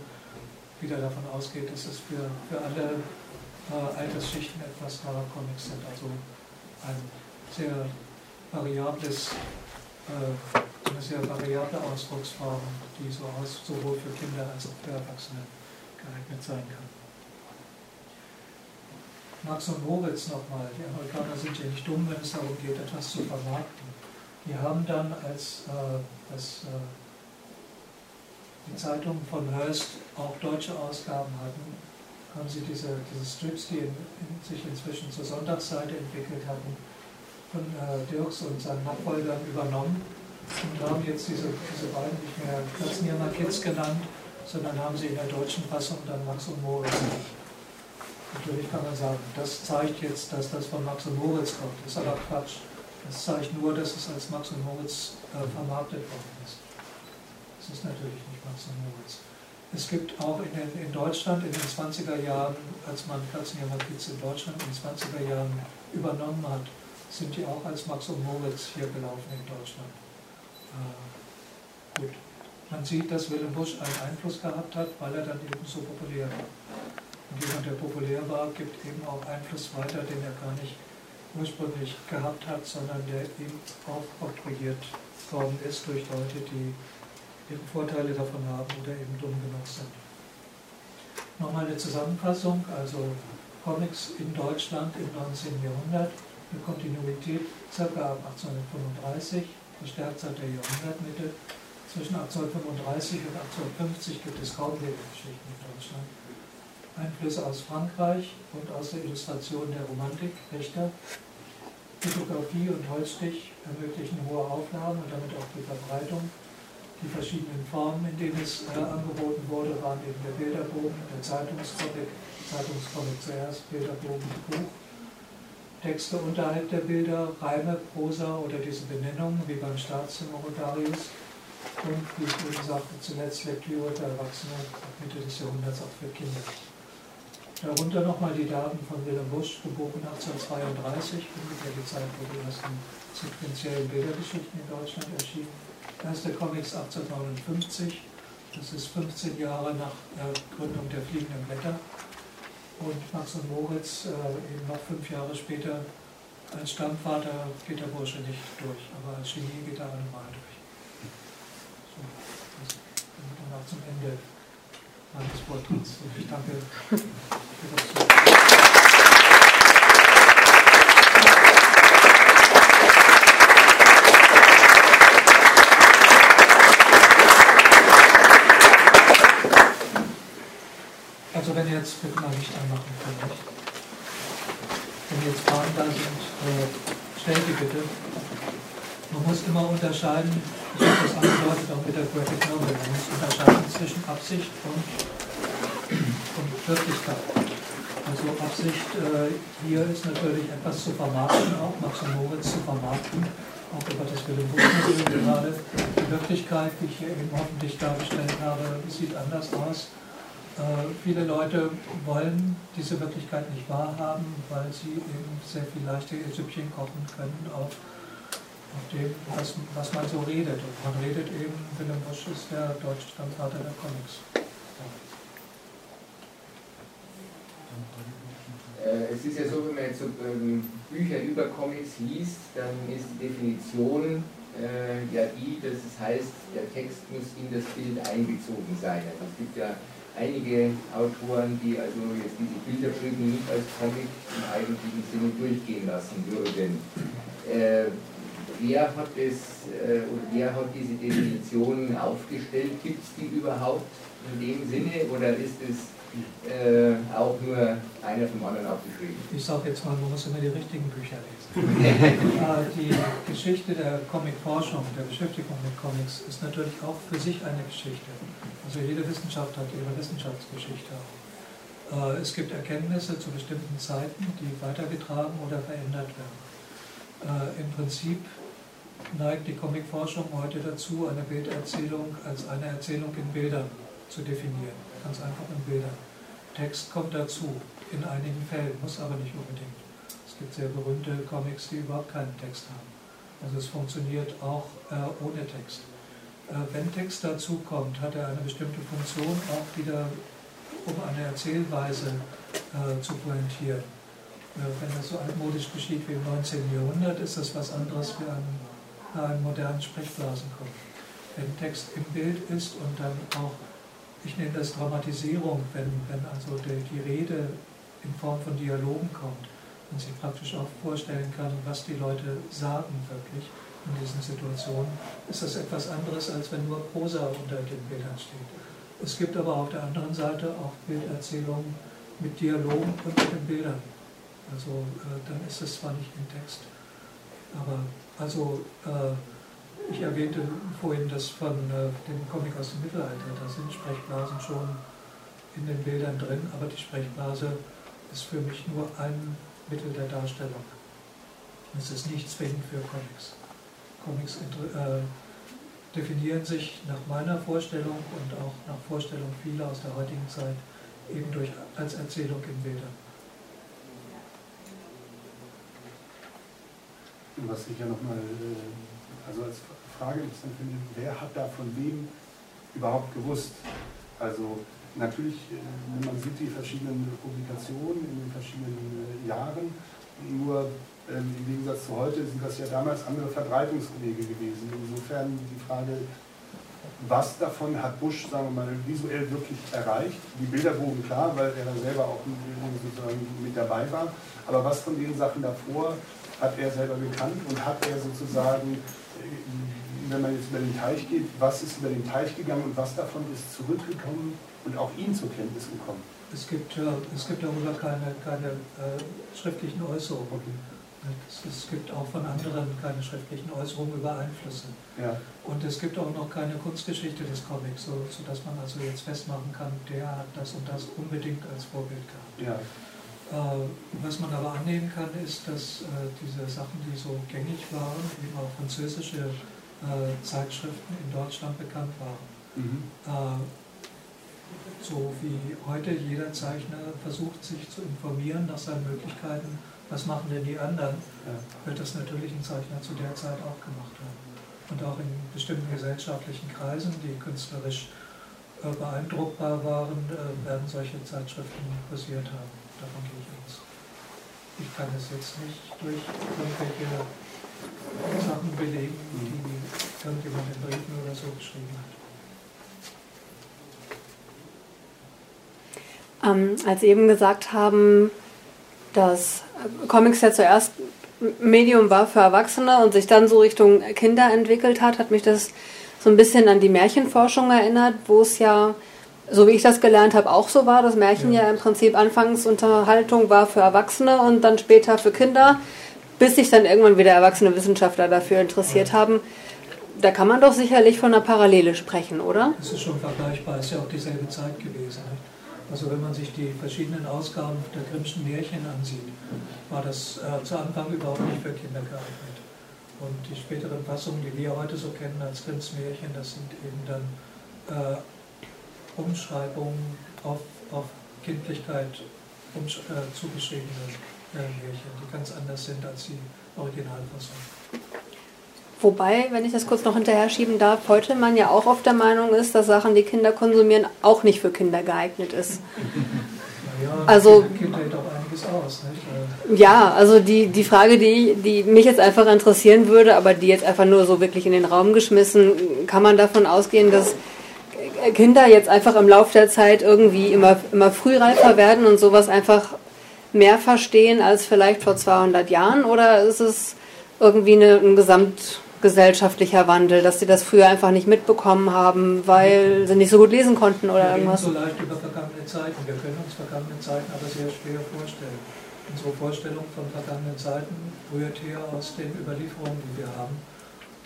wieder davon ausgeht, dass es für, für alle äh, Altersschichten etwas wahre Comics sind. Also ein sehr variables, äh, eine sehr variable Ausdrucksform, die so aus, sowohl für Kinder als auch für Erwachsene geeignet sein kann. Max und Moritz nochmal, die Amerikaner sind ja nicht dumm, wenn es darum geht, etwas zu vermarkten. Die haben dann, als, äh, als äh, die Zeitungen von Hearst auch deutsche Ausgaben hatten, haben sie diese, diese Strips, die in, in, sich inzwischen zur Sonntagsseite entwickelt hatten, von äh, Dirks und seinen Nachfolgern übernommen und haben jetzt diese, diese beiden nicht mehr Katzenjammer Kids genannt, sondern haben sie in der deutschen Fassung dann Max und Moritz. Natürlich kann man sagen, das zeigt jetzt, dass das von Max und Moritz kommt. Das ist aber Quatsch. Das zeigt nur, dass es als Max und Moritz äh, vermarktet worden ist. Das ist natürlich nicht Max und Moritz. Es gibt auch in, den, in Deutschland in den 20er Jahren, als man Katzenjammer Kids in Deutschland in den 20er Jahren übernommen hat, sind die auch als Max und Moritz hier gelaufen in Deutschland. Äh, gut. Man sieht, dass Willem Busch einen Einfluss gehabt hat, weil er dann eben so populär war. Und jemand, der populär war, gibt eben auch Einfluss weiter, den er gar nicht ursprünglich gehabt hat, sondern der ihm auch oktroyiert worden ist durch Leute, die eben Vorteile davon haben oder eben dumm genug sind. Nochmal eine Zusammenfassung, also Comics in Deutschland im 19. Jahrhundert, eine Kontinuität circa ab 1835, verstärkt seit der Jahrhundertmitte. Zwischen 1835 und 1850 gibt es kaum Lebensgeschichten in Deutschland. Einflüsse aus Frankreich und aus der Illustration der Romantik, Richter. Fotografie und Holzstich ermöglichen hohe Auflagen und damit auch die Verbreitung. Die verschiedenen Formen, in denen es äh, angeboten wurde, waren eben der Bilderbogen, der Zeitungscomic, Zeitungscomic zuerst, Bilderbogen, Buch, Texte unterhalb der Bilder, Reime, Prosa oder diese Benennungen, wie beim Staatszimmer Rodarius und, wie ich eben sagte, zuletzt Lektüre für Erwachsene ab Mitte des Jahrhunderts auch für Kinder. Darunter nochmal die Daten von Wilhelm Busch, geboren 1832, ungefähr die Zeit, wo die ersten sequenziellen Bildergeschichten in Deutschland erschienen Erste Comics 1859, das ist 15 Jahre nach der Gründung der Fliegenden Blätter. Und Max und Moritz äh, eben noch fünf Jahre später als Stammvater geht der Bursche nicht durch, aber als Genie geht er allemal durch. So, das kommt dann auch zum Ende meines Vortrags. Und ich danke für das. Also wenn jetzt, bitte mal Licht anmachen vielleicht. Wenn jetzt Fragen da sind, äh, stellt die bitte. Immer unterscheiden, ich habe das angedeutet auch mit der Graphic Novel, man muss unterscheiden zwischen Absicht und, und Wirklichkeit. Also Absicht äh, hier ist natürlich etwas zu vermarkten, auch Max und Moritz zu vermarkten, auch über das Buch gerade. Die Wirklichkeit, die ich hier eben hoffentlich dargestellt habe, sieht anders aus. Äh, viele Leute wollen diese Wirklichkeit nicht wahrhaben, weil sie eben sehr viel leichter ihr Süppchen kochen können auf dem, was, was man so redet. Und man redet eben, Willem Busch ist der deutsche Stammvater der Comics. Äh, es ist ja so, wenn man jetzt so ähm, Bücher über Comics liest, dann ist die Definition äh, ja die, dass es heißt, der Text muss in das Bild einbezogen sein. Also es gibt ja einige Autoren, die also jetzt diese Bilderbögen nicht als Comic im eigentlichen Sinne durchgehen lassen würden. Äh, wer hat es äh, oder wer hat diese Definition aufgestellt? Gibt es die überhaupt in dem Sinne oder ist es äh, auch nur einer vom anderen aufgeschrieben. Ich sage jetzt mal, man muss immer die richtigen Bücher lesen. äh, die Geschichte der Comicforschung, der Beschäftigung mit Comics, ist natürlich auch für sich eine Geschichte. Also jede Wissenschaft hat ihre Wissenschaftsgeschichte auch. Äh, es gibt Erkenntnisse zu bestimmten Zeiten, die weitergetragen oder verändert werden. Äh, Im Prinzip neigt die Comicforschung heute dazu, eine Bilderzählung als eine Erzählung in Bildern zu definieren. Ganz einfach in Bildern. Text kommt dazu, in einigen Fällen, muss aber nicht unbedingt. Es gibt sehr berühmte Comics, die überhaupt keinen Text haben. Also es funktioniert auch äh, ohne Text. Äh, wenn Text dazu kommt, hat er eine bestimmte Funktion, auch wieder um eine Erzählweise äh, zu pointieren. Äh, wenn das so altmodisch geschieht wie im 19. Jahrhundert, ist das was anderes wie ein, ein modernen Sprechblasenkommen. Wenn Text im Bild ist und dann auch ich nenne das Dramatisierung, wenn, wenn also die, die Rede in Form von Dialogen kommt und sich praktisch auch vorstellen kann, was die Leute sagen wirklich in diesen Situationen, ist das etwas anderes, als wenn nur Prosa unter den Bildern steht. Es gibt aber auf der anderen Seite auch Bilderzählungen mit Dialogen unter den Bildern. Also äh, dann ist es zwar nicht im Text, aber also äh, ich erwähnte vorhin das von äh, dem Comic aus dem Mittelalter. Da sind Sprechblasen schon in den Bildern drin, aber die Sprechblase ist für mich nur ein Mittel der Darstellung. Es ist nicht zwingend für Comics. Comics äh, definieren sich nach meiner Vorstellung und auch nach Vorstellung vieler aus der heutigen Zeit eben durch, als Erzählung in Bildern. Was ich ja nochmal äh, also als Frage interessant finde, wer hat da von wem überhaupt gewusst? Also natürlich, äh, wenn man sieht die verschiedenen Publikationen in den verschiedenen äh, Jahren, nur ähm, im Gegensatz zu heute sind das ja damals andere Verbreitungswege gewesen. Insofern die Frage, was davon hat Bush, sagen wir mal, visuell wirklich erreicht? Die Bilderbogen klar, weil er da selber auch sozusagen mit dabei war. Aber was von den Sachen davor hat er selber gekannt und hat er sozusagen wenn man jetzt über den Teich geht, was ist über den Teich gegangen und was davon ist zurückgekommen und auch ihn zur Kenntnis gekommen? Es gibt, äh, es gibt darüber keine, keine äh, schriftlichen Äußerungen. Okay. Es, gibt auch von anderen keine schriftlichen Äußerungen über Einflüsse. Ja. Und es gibt auch noch keine Kunstgeschichte des Comics, so, sodass man also jetzt festmachen kann, der hat das und das unbedingt als Vorbild gehabt. Ja. Äh, was man aber annehmen kann, ist, dass äh, diese Sachen, die so gängig waren, eben auch französische äh, Zeitschriften in Deutschland bekannt waren. Mhm. So wie heute jeder Zeichner versucht, sich zu informieren nach seinen Möglichkeiten, was machen denn die anderen, wird das natürlich ein Zeichner zu der Zeit auch gemacht haben. Und auch in bestimmten gesellschaftlichen Kreisen, die künstlerisch beeindruckbar waren, werden solche Zeitschriften kursiert haben. Davon gehe ich aus. Ich kann es jetzt nicht durch irgendwelche Sachen belegen, die irgendjemand in Briefen oder so geschrieben hat. Ähm, als Sie eben gesagt haben, dass Comics ja zuerst Medium war für Erwachsene und sich dann so Richtung Kinder entwickelt hat, hat mich das so ein bisschen an die Märchenforschung erinnert, wo es ja, so wie ich das gelernt habe, auch so war, dass Märchen ja, ja im Prinzip Anfangsunterhaltung war für Erwachsene und dann später für Kinder bis sich dann irgendwann wieder erwachsene Wissenschaftler dafür interessiert haben. Da kann man doch sicherlich von einer Parallele sprechen, oder? Das ist schon vergleichbar, es ist ja auch dieselbe Zeit gewesen. Also wenn man sich die verschiedenen Ausgaben der Grimmschen Märchen ansieht, war das äh, zu Anfang überhaupt nicht für Kinder geeignet. Und die späteren Fassungen, die wir heute so kennen als Grimms Märchen, das sind eben dann äh, Umschreibungen auf, auf Kindlichkeit um, äh, zugeschriebene Märchen, die ganz anders sind als die Originalfassung. Wobei, wenn ich das kurz noch hinterher schieben darf, heute man ja auch oft der Meinung ist, dass Sachen, die Kinder konsumieren, auch nicht für Kinder geeignet ist. Ja, also, Kinder hält auch einiges aus. Nicht? Ja, also die, die Frage, die, die mich jetzt einfach interessieren würde, aber die jetzt einfach nur so wirklich in den Raum geschmissen, kann man davon ausgehen, dass Kinder jetzt einfach im Laufe der Zeit irgendwie immer, immer frühreifer werden und sowas einfach mehr verstehen als vielleicht vor 200 Jahren? Oder ist es irgendwie eine, ein gesamtgesellschaftlicher Wandel, dass sie das früher einfach nicht mitbekommen haben, weil sie nicht so gut lesen konnten oder wir irgendwas? so leicht über vergangene Zeiten. Wir können uns vergangene Zeiten aber sehr schwer vorstellen. Unsere Vorstellung von vergangenen Zeiten rührt hier aus den Überlieferungen, die wir haben.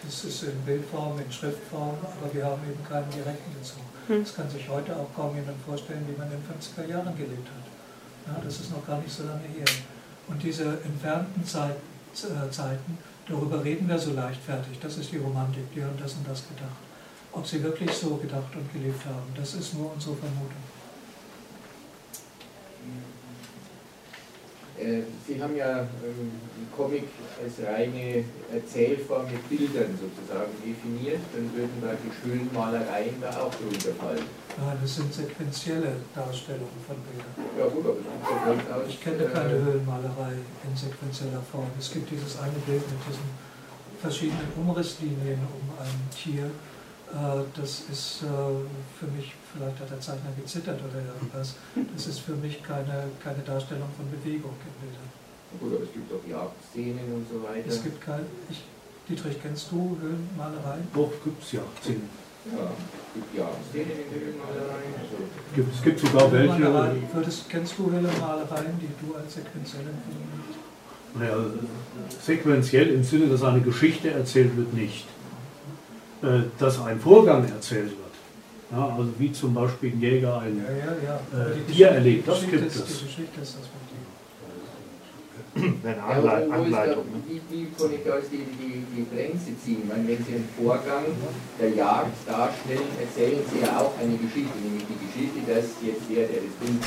Das ist in Bildform, in Schriftform, aber wir haben eben keinen direkten Bezug. Hm. Das kann sich heute auch kaum jemand vorstellen, wie man in den 50er Jahren gelebt hat. Ja, das ist noch gar nicht so lange her. Und diese entfernten Zeit, äh, Zeiten, darüber reden wir so leichtfertig. Das ist die Romantik, die haben das und das gedacht. Ob sie wirklich so gedacht und gelebt haben, das ist nur unsere Vermutung. Äh, Sie haben ja ähm, Comic als reine Erzählform mit Bildern sozusagen definiert, dann würden praktisch Höhlenmalereien da auch drunter fallen. Nein, das sind sequenzielle Darstellungen von Bildern. Ja gut, aber ja durchaus... Ich kenne keine äh, Höhlenmalerei in sequenzieller Form. Es gibt dieses eine Bild mit diesen verschiedenen Umrisslinien um ein Tier. Äh, das ist für mich vielleicht hat der Zeichner gezittert oder irgendwas. Das ist für mich keine, keine Darstellung von Bewegung in Bildern. Aber es gibt auch Jagdszenen und so weiter. Es gibt kein, ich, Dietrich, kennst du Höhlenmalerei? Doch, gibt es Jagdszenen. Ja, es gibt Jagdszenen in Höhlenmalerei. Also gibt, es gibt sogar welche. Würdest, kennst du Höhlenmalereien, die du als sequenziell empfindest? Naja, sequenziell im Sinne, dass eine Geschichte erzählt wird, nicht. Äh, dass ein Vorgang erzählt wird ja, also wie zum Beispiel ein Jäger ein ja, ja, äh, Tier erlebt, das gibt es. Die Geschichte ist das Eine Anleitung. Anleitung ne? wie, wie kann ich da jetzt die, die, die Grenze ziehen? meine, wenn Sie einen Vorgang der Jagd darstellen, erzählen Sie ja auch eine Geschichte, nämlich die Geschichte, dass jetzt der, der das Ding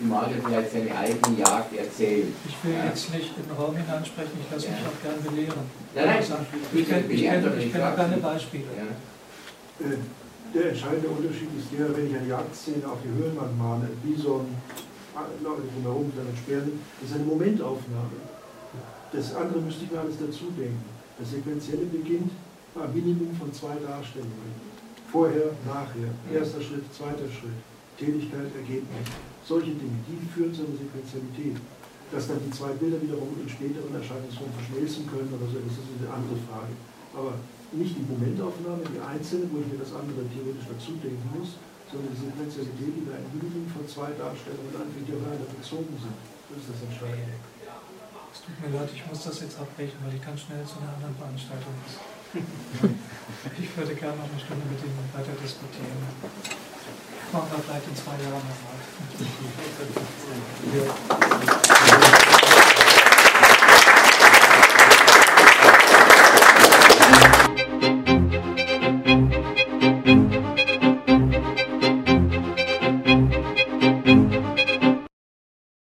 die Magier vielleicht seine eigene Jagd erzählt. Ich will ja. jetzt nicht in den Raum hineinsprechen, ich lasse mich auch gern belehren. Nein, nein, ich, kenne keine Beispiele. Der entscheidende Unterschied ist der, wenn ich eine Jagdszene auf die Höhlenwand male, Bison, Leute drumherum, Sperren, das ist eine Momentaufnahme. Das andere müsste ich mir alles dazu denken. Das Sequenzielle beginnt beim Minimum von zwei Darstellungen. Vorher, nachher, erster Schritt, zweiter Schritt, Tätigkeit, Ergebnis. Solche Dinge, die führen zu einer Sequenzialität. Dass dann die zwei Bilder wiederum in späteren Erscheinungsformen verschmelzen können oder so, das ist eine andere Frage. Aber nicht die Momentaufnahme, die einzelne, wo ich mir das andere theoretisch dazu denken muss, sondern die Sequenzialität, die bei einem Minimum von zwei Darstellungen die aufeinander bezogen sind. Das ist das Entscheidende. Es tut mir leid, ich muss das jetzt abbrechen, weil ich ganz schnell zu einer anderen Veranstaltung muss. ich würde gerne noch eine Stunde mit Ihnen weiter diskutieren. Machen wir vielleicht in zwei Jahren nochmal.